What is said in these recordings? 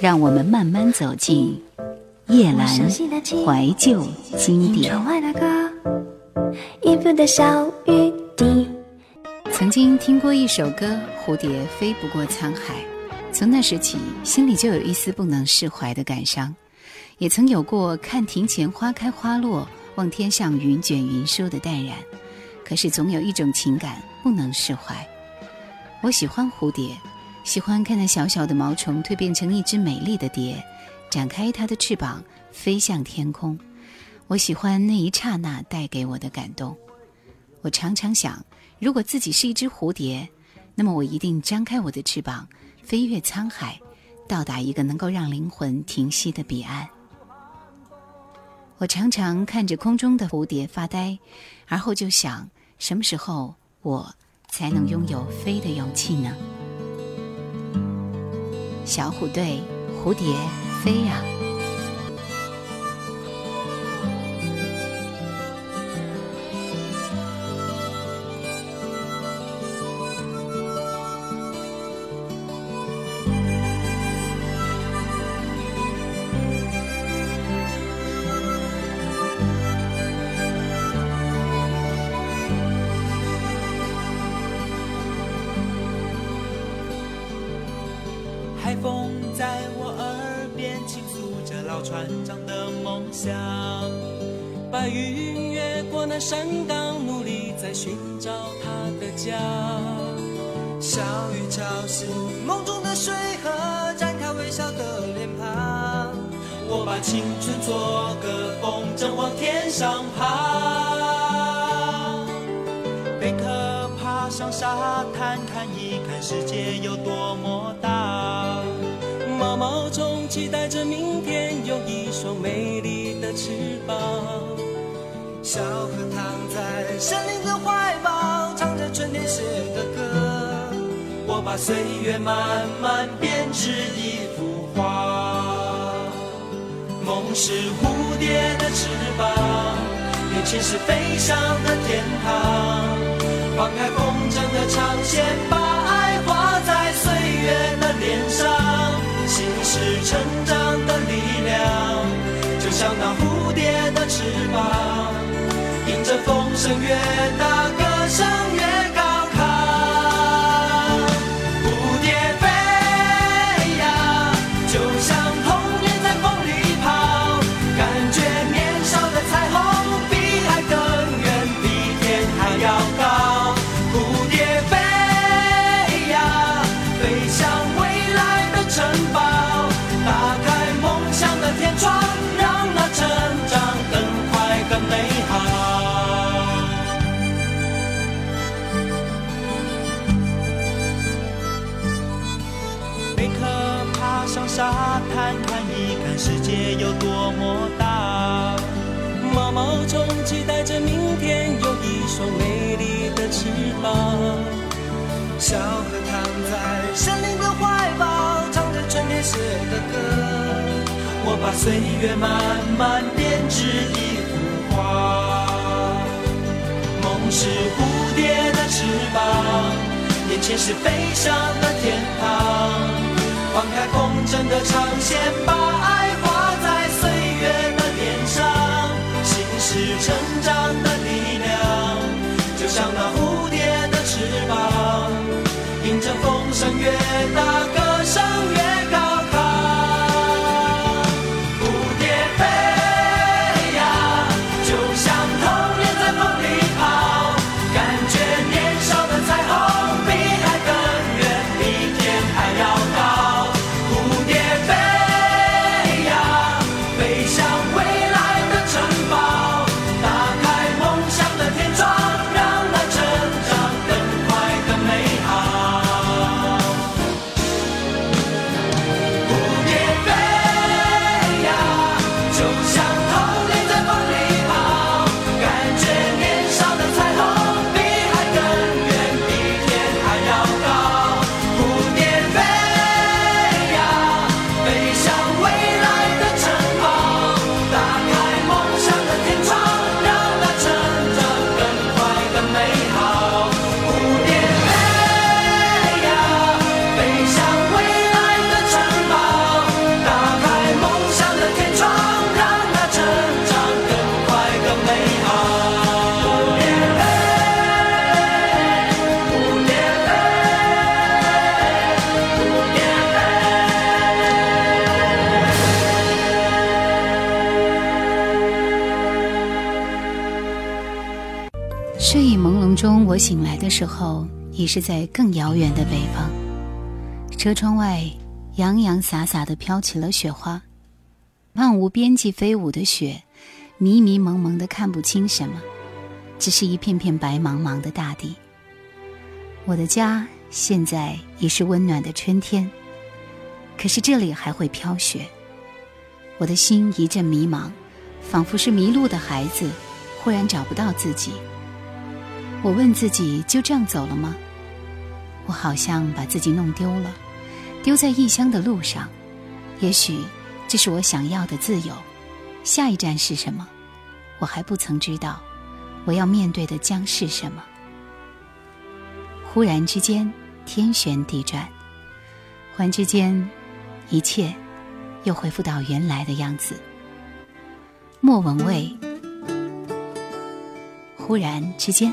让我们慢慢走进叶阑怀旧经典。曾经听过一首歌《蝴蝶飞不过沧海》，从那时起，心里就有一丝不能释怀的感伤。也曾有过看庭前花开花落，望天上云卷云舒的淡然。可是总有一种情感不能释怀。我喜欢蝴蝶。喜欢看那小小的毛虫蜕变成一只美丽的蝶，展开它的翅膀飞向天空。我喜欢那一刹那带给我的感动。我常常想，如果自己是一只蝴蝶，那么我一定张开我的翅膀，飞越沧海，到达一个能够让灵魂停息的彼岸。我常常看着空中的蝴蝶发呆，而后就想，什么时候我才能拥有飞的勇气呢？小虎队，蝴蝶飞呀。正往天上爬。贝壳爬上沙滩，看一看世界有多么大。毛毛虫期待着明天有一双美丽的翅膀。小河躺在森林的怀抱，唱着春天写的歌。我把岁月慢慢编织一幅画。梦是蝴蝶的翅膀，年轻是飞翔的天堂。放开风筝的长线，把爱画在岁月的脸上。心是成长的力量，就像那蝴蝶的翅膀，迎着风声越大，小河躺在森林的怀抱，唱着春天写的歌。我把岁月慢慢编织一幅画。梦是蝴蝶的翅膀，眼前是飞翔的天堂。放开风筝的长线，把爱画在岁月的脸上。心是成是在更遥远的北方。车窗外洋洋洒洒的飘起了雪花，漫无边际飞舞的雪，迷迷蒙蒙的看不清什么，只是一片片白茫茫的大地。我的家现在已是温暖的春天，可是这里还会飘雪。我的心一阵迷茫，仿佛是迷路的孩子，忽然找不到自己。我问自己：就这样走了吗？我好像把自己弄丢了。丢在异乡的路上，也许这是我想要的自由。下一站是什么？我还不曾知道。我要面对的将是什么？忽然之间，天旋地转，忽然之间，一切又恢复到原来的样子。莫文蔚，忽然之间。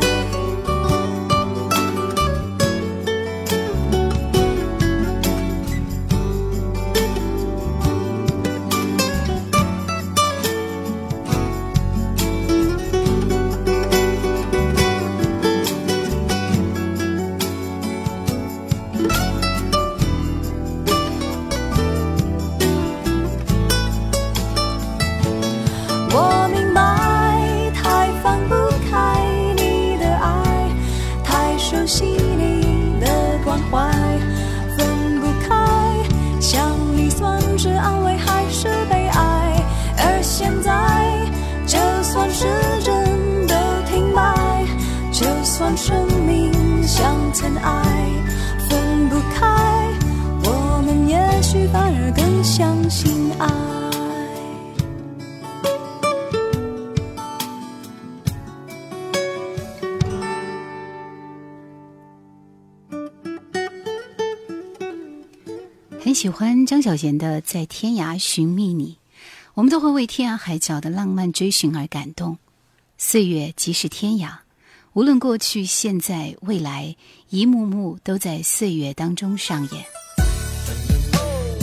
尘埃分不开，我们也许反而更相信爱很喜欢张小娴的《在天涯寻觅你》，我们都会为天涯海角的浪漫追寻而感动。岁月即是天涯，无论过去、现在、未来，一幕幕都在岁月当中上演。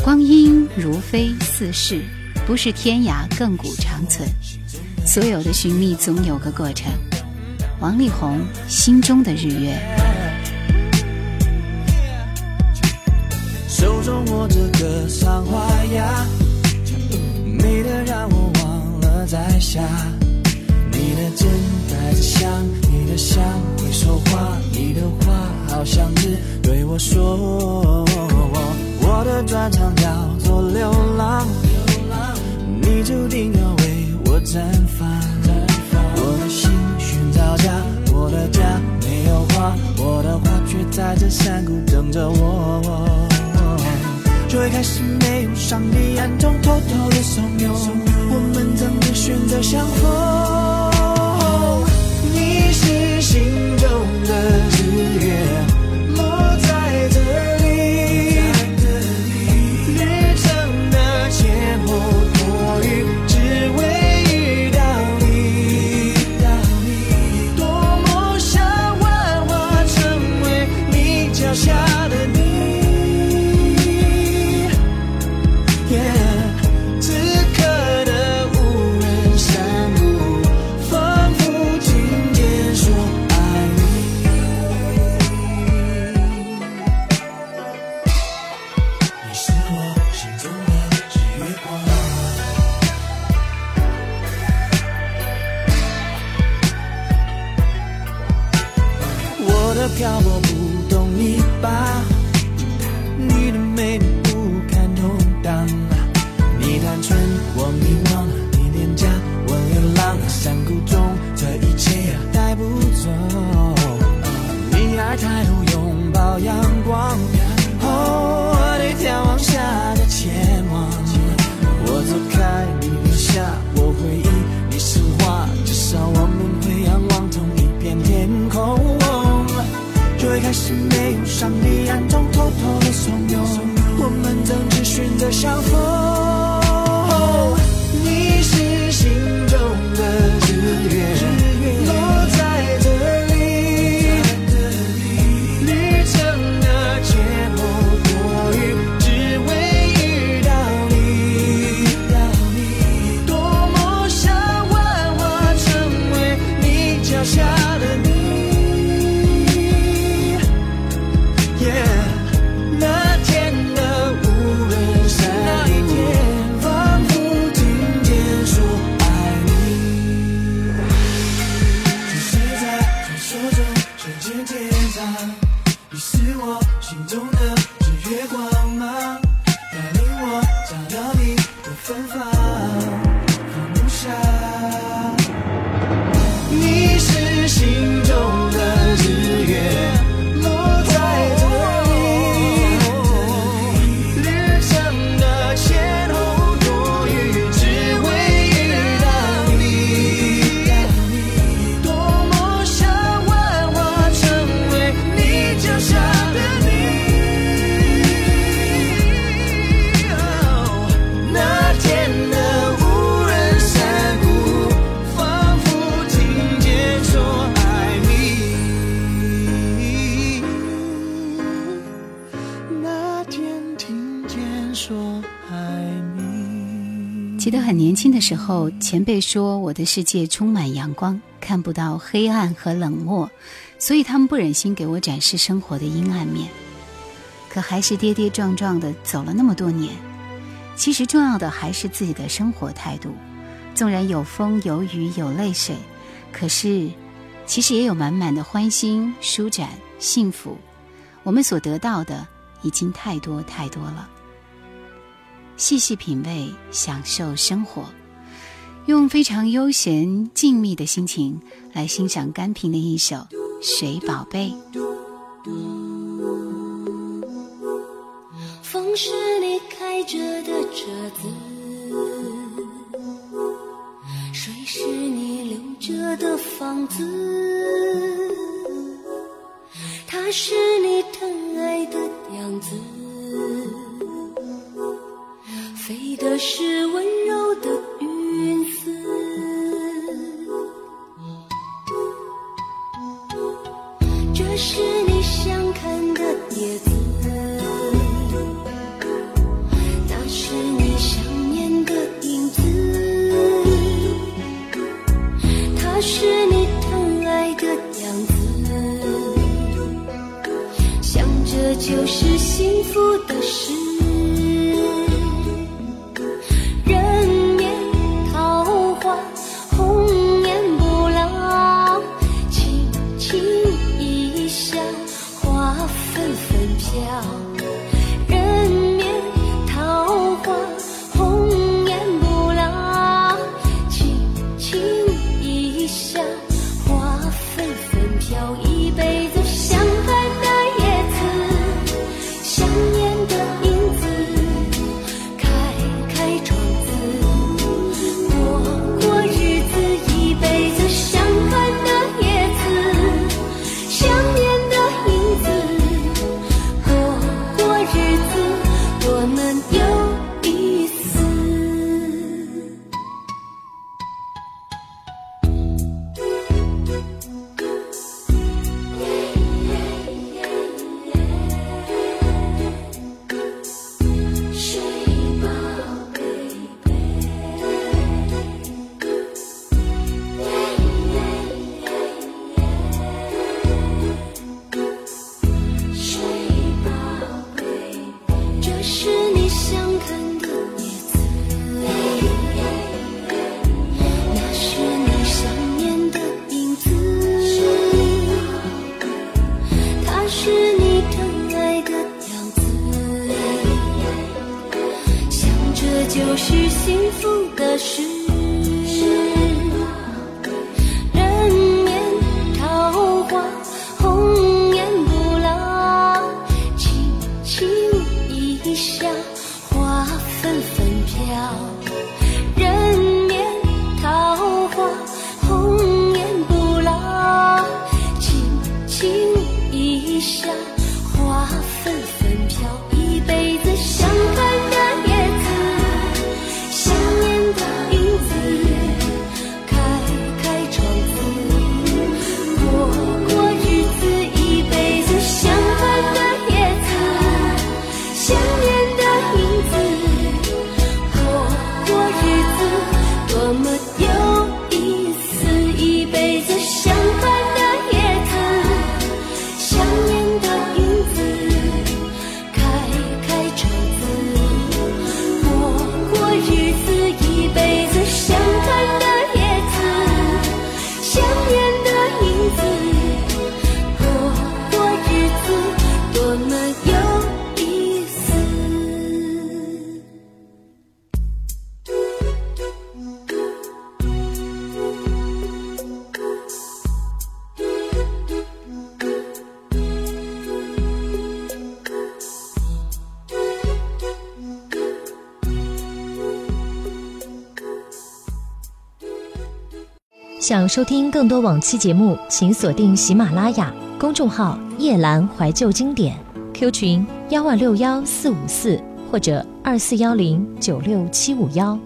光阴如飞似逝，不是天涯亘古长存。所有的寻觅总有个过程。王力宏心中的日月。手中握着格桑花呀，美得让我忘了在下。你的真带着香，的香会说话，你的话好像是对我说。我的专长叫做流浪，你注定要为我绽放。我的心寻找家，我的家没有花，我的花却在这山谷等着我。最开始没有上帝暗中偷偷的怂恿，我们怎么选择相逢？心中的日月，还是没有上帝暗中偷偷的怂恿，我们曾只选择相逢？候，前辈说我的世界充满阳光，看不到黑暗和冷漠，所以他们不忍心给我展示生活的阴暗面。可还是跌跌撞撞的走了那么多年。其实重要的还是自己的生活态度，纵然有风有雨有泪水，可是其实也有满满的欢欣、舒展、幸福。我们所得到的已经太多太多了。细细品味，享受生活，用非常悠闲、静谧的心情来欣赏甘萍的一首《水宝贝》。风是你开着的车子，水是你留着的房子，它是你疼爱的样子，飞的是温许幸福的时。收听更多往期节目，请锁定喜马拉雅公众号“夜阑怀旧经典 ”，Q 群幺二六幺四五四或者二四幺零九六七五幺。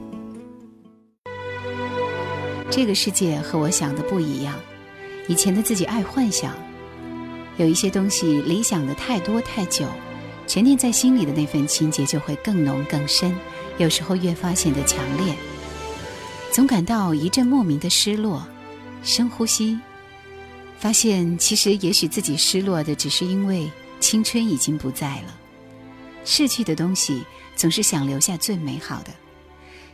这个世界和我想的不一样。以前的自己爱幻想，有一些东西理想的太多太久，沉淀在心里的那份情结就会更浓更深，有时候越发显得强烈。总感到一阵莫名的失落，深呼吸，发现其实也许自己失落的只是因为青春已经不在了。逝去的东西总是想留下最美好的。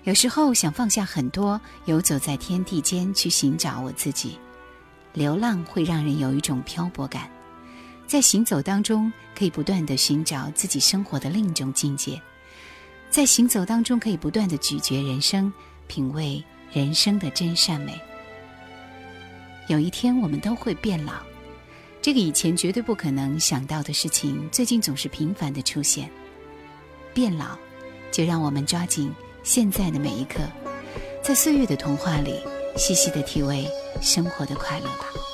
有时候想放下很多，游走在天地间去寻找我自己。流浪会让人有一种漂泊感，在行走当中可以不断的寻找自己生活的另一种境界，在行走当中可以不断的咀嚼人生，品味人生的真善美。有一天我们都会变老，这个以前绝对不可能想到的事情，最近总是频繁的出现。变老，就让我们抓紧现在的每一刻，在岁月的童话里，细细的体味生活的快乐吧。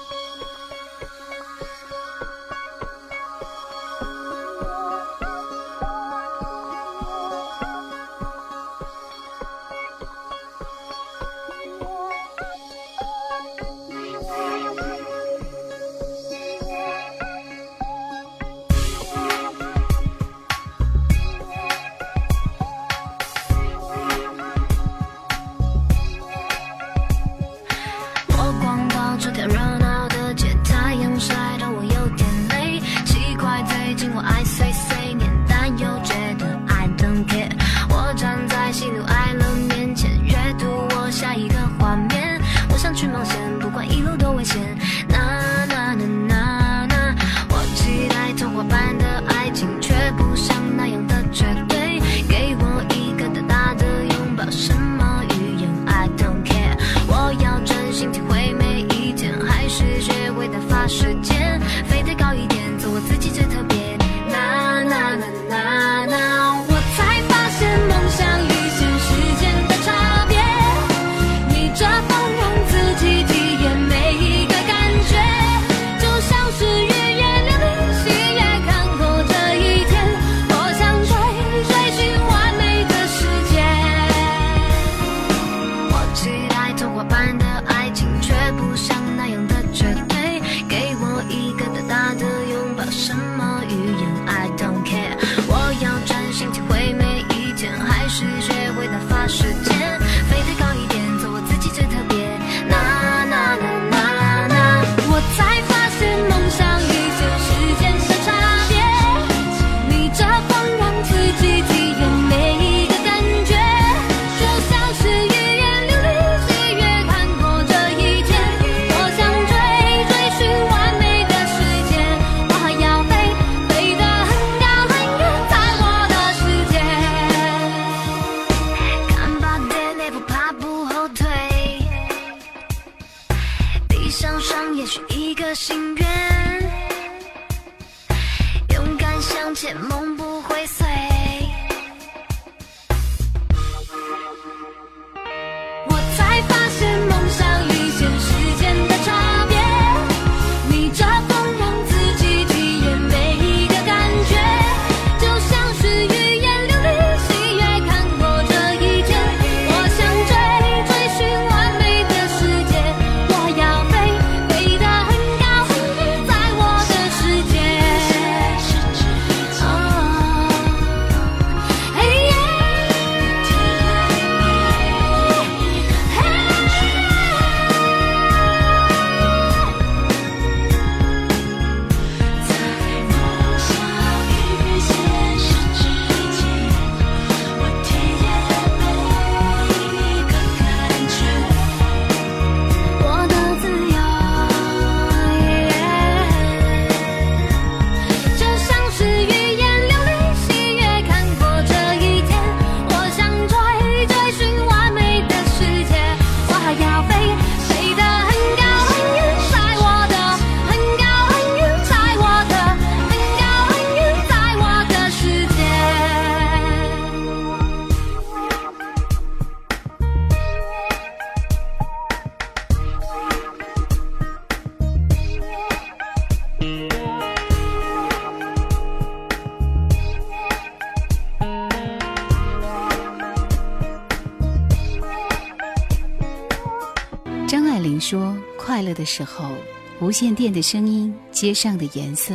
时候，无线电的声音，街上的颜色，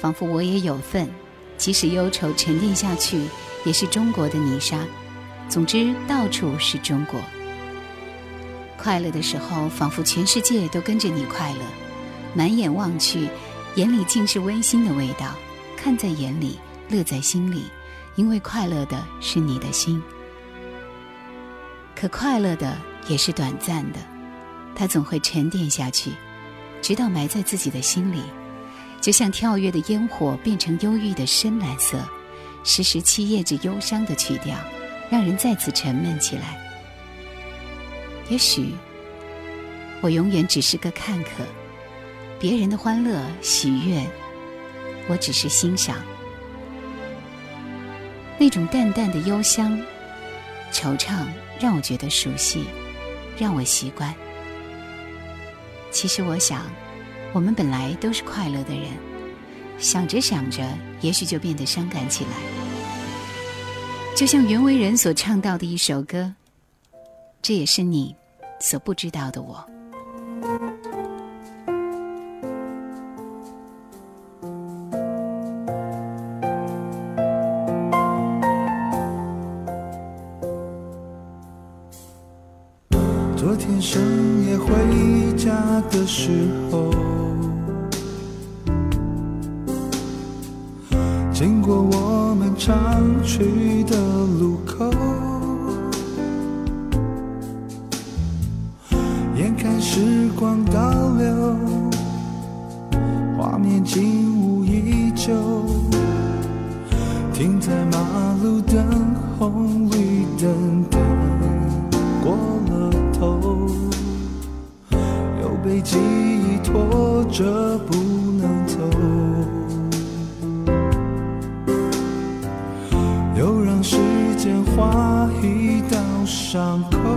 仿佛我也有份。即使忧愁沉淀下去，也是中国的泥沙。总之，到处是中国。快乐的时候，仿佛全世界都跟着你快乐。满眼望去，眼里尽是温馨的味道。看在眼里，乐在心里，因为快乐的是你的心。可快乐的也是短暂的。”它总会沉淀下去，直到埋在自己的心里，就像跳跃的烟火变成忧郁的深蓝色，时时凄噎着忧伤的曲调，让人再次沉闷起来。也许，我永远只是个看客，别人的欢乐喜悦，我只是欣赏。那种淡淡的幽香、惆怅，让我觉得熟悉，让我习惯。其实我想，我们本来都是快乐的人，想着想着，也许就变得伤感起来。就像袁惟仁所唱到的一首歌，这也是你所不知道的我。时候，伤口。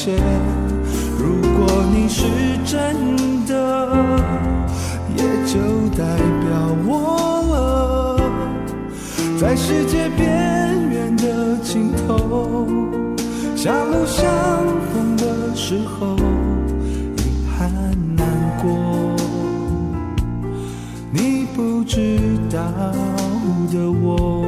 曾实现。如果你是真的。也就代表我了，在世界边缘的尽头，狭路相逢的时候，遗憾难过，你不知道的我。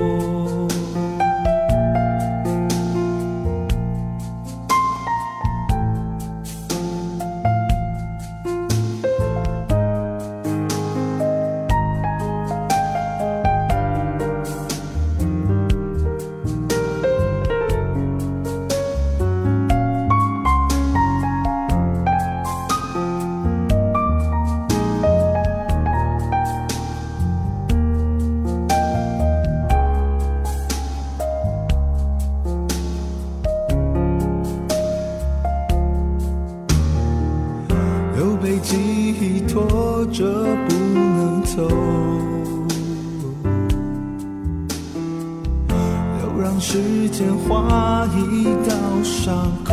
伤。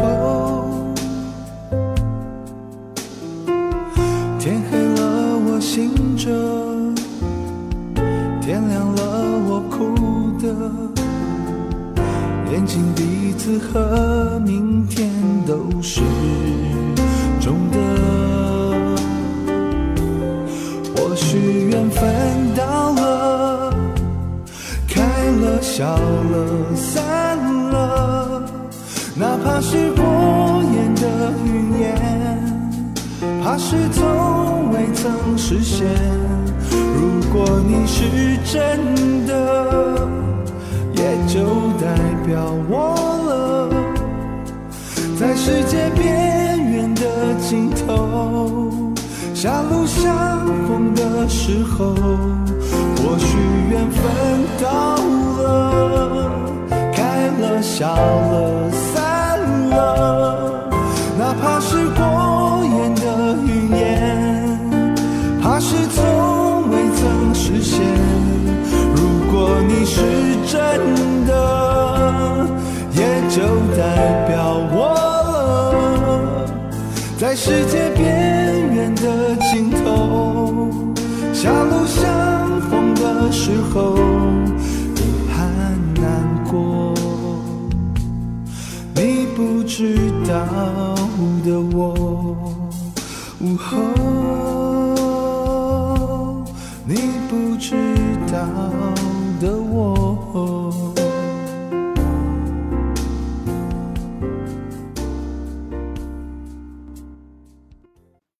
笑了、散了，哪怕是过眼的云烟，怕是从未曾实现。如果你是真的，也就代表我了，在世界边缘的尽头，狭路相逢的时候，知道的我，午后，你不知道。